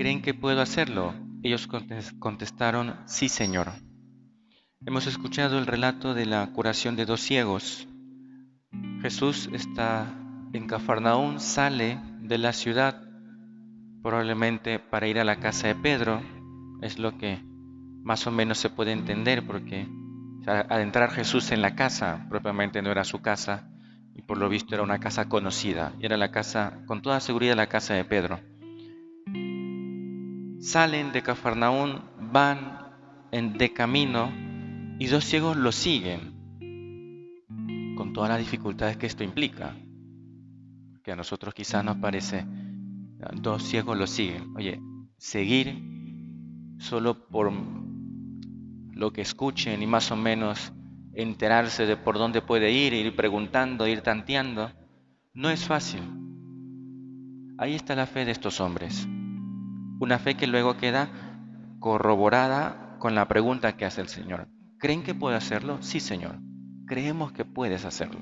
¿creen que puedo hacerlo? Ellos contestaron, sí, Señor. Hemos escuchado el relato de la curación de dos ciegos. Jesús está en Cafarnaún, sale de la ciudad, probablemente para ir a la casa de Pedro, es lo que más o menos se puede entender, porque al entrar Jesús en la casa, propiamente no era su casa, y por lo visto era una casa conocida, y era la casa, con toda seguridad, la casa de Pedro. Salen de Cafarnaún, van en, de camino y dos ciegos lo siguen, con todas las dificultades que esto implica. Que a nosotros quizás nos parece, dos ciegos lo siguen. Oye, seguir solo por lo que escuchen y más o menos enterarse de por dónde puede ir, ir preguntando, ir tanteando, no es fácil. Ahí está la fe de estos hombres. Una fe que luego queda corroborada con la pregunta que hace el Señor. ¿Creen que puede hacerlo? Sí, Señor. Creemos que puedes hacerlo.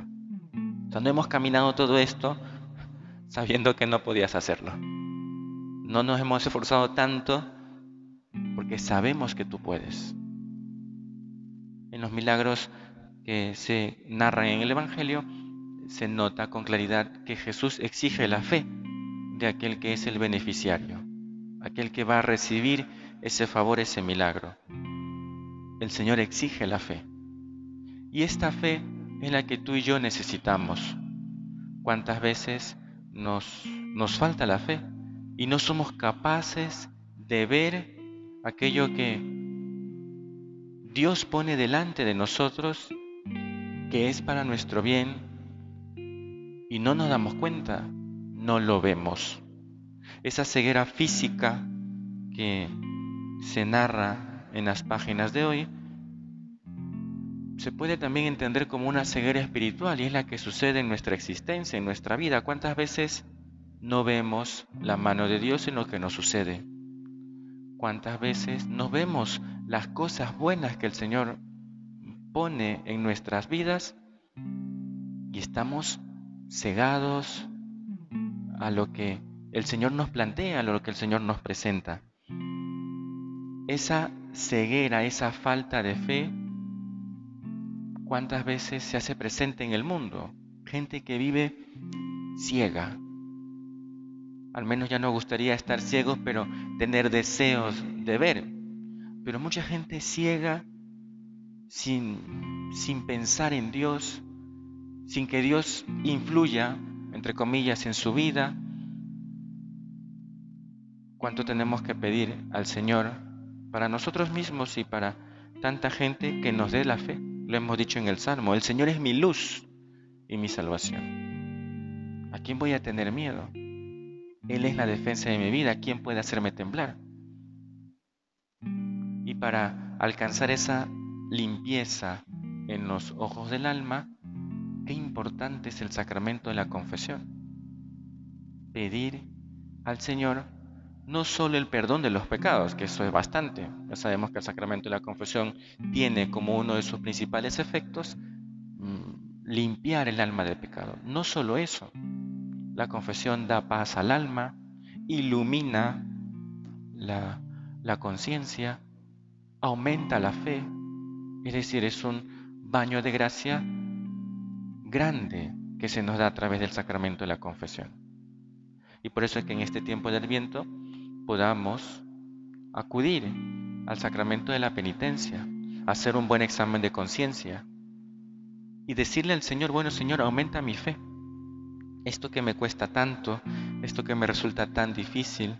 O no hemos caminado todo esto sabiendo que no podías hacerlo. No nos hemos esforzado tanto porque sabemos que tú puedes. En los milagros que se narran en el Evangelio, se nota con claridad que Jesús exige la fe de aquel que es el beneficiario, aquel que va a recibir ese favor, ese milagro el Señor exige la fe. Y esta fe es la que tú y yo necesitamos. ¿Cuántas veces nos, nos falta la fe y no somos capaces de ver aquello que Dios pone delante de nosotros que es para nuestro bien y no nos damos cuenta, no lo vemos. Esa ceguera física que se narra en las páginas de hoy, se puede también entender como una ceguera espiritual y es la que sucede en nuestra existencia, en nuestra vida. ¿Cuántas veces no vemos la mano de Dios en lo que nos sucede? ¿Cuántas veces no vemos las cosas buenas que el Señor pone en nuestras vidas y estamos cegados a lo que el Señor nos plantea, lo que el Señor nos presenta? Esa ceguera, esa falta de fe, ¿cuántas veces se hace presente en el mundo? Gente que vive ciega. Al menos ya no gustaría estar ciegos, pero tener deseos de ver. Pero mucha gente ciega sin, sin pensar en Dios, sin que Dios influya, entre comillas, en su vida. ¿Cuánto tenemos que pedir al Señor para nosotros mismos y para tanta gente que nos dé la fe. Lo hemos dicho en el Salmo, el Señor es mi luz y mi salvación. ¿A quién voy a tener miedo? Él es la defensa de mi vida, ¿quién puede hacerme temblar? Y para alcanzar esa limpieza en los ojos del alma, qué importante es el sacramento de la confesión. Pedir al Señor no solo el perdón de los pecados, que eso es bastante. Ya sabemos que el sacramento de la confesión tiene como uno de sus principales efectos mm, limpiar el alma del pecado. No solo eso, la confesión da paz al alma, ilumina la, la conciencia, aumenta la fe, es decir, es un baño de gracia grande que se nos da a través del sacramento de la confesión. Y por eso es que en este tiempo del viento podamos acudir al sacramento de la penitencia, hacer un buen examen de conciencia y decirle al Señor, bueno Señor, aumenta mi fe. Esto que me cuesta tanto, esto que me resulta tan difícil,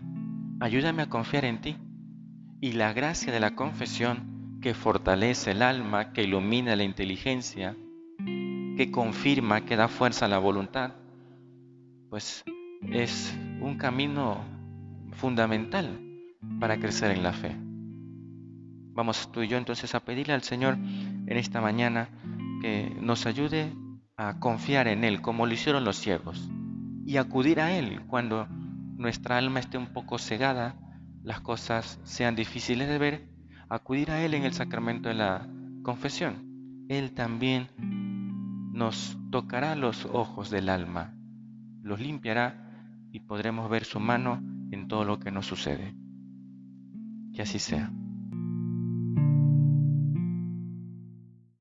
ayúdame a confiar en ti. Y la gracia de la confesión que fortalece el alma, que ilumina la inteligencia, que confirma, que da fuerza a la voluntad, pues es un camino fundamental para crecer en la fe. Vamos tú y yo entonces a pedirle al Señor en esta mañana que nos ayude a confiar en Él como lo hicieron los ciegos y acudir a Él cuando nuestra alma esté un poco cegada, las cosas sean difíciles de ver, acudir a Él en el sacramento de la confesión. Él también nos tocará los ojos del alma, los limpiará y podremos ver su mano todo lo que nos sucede. Que así sea.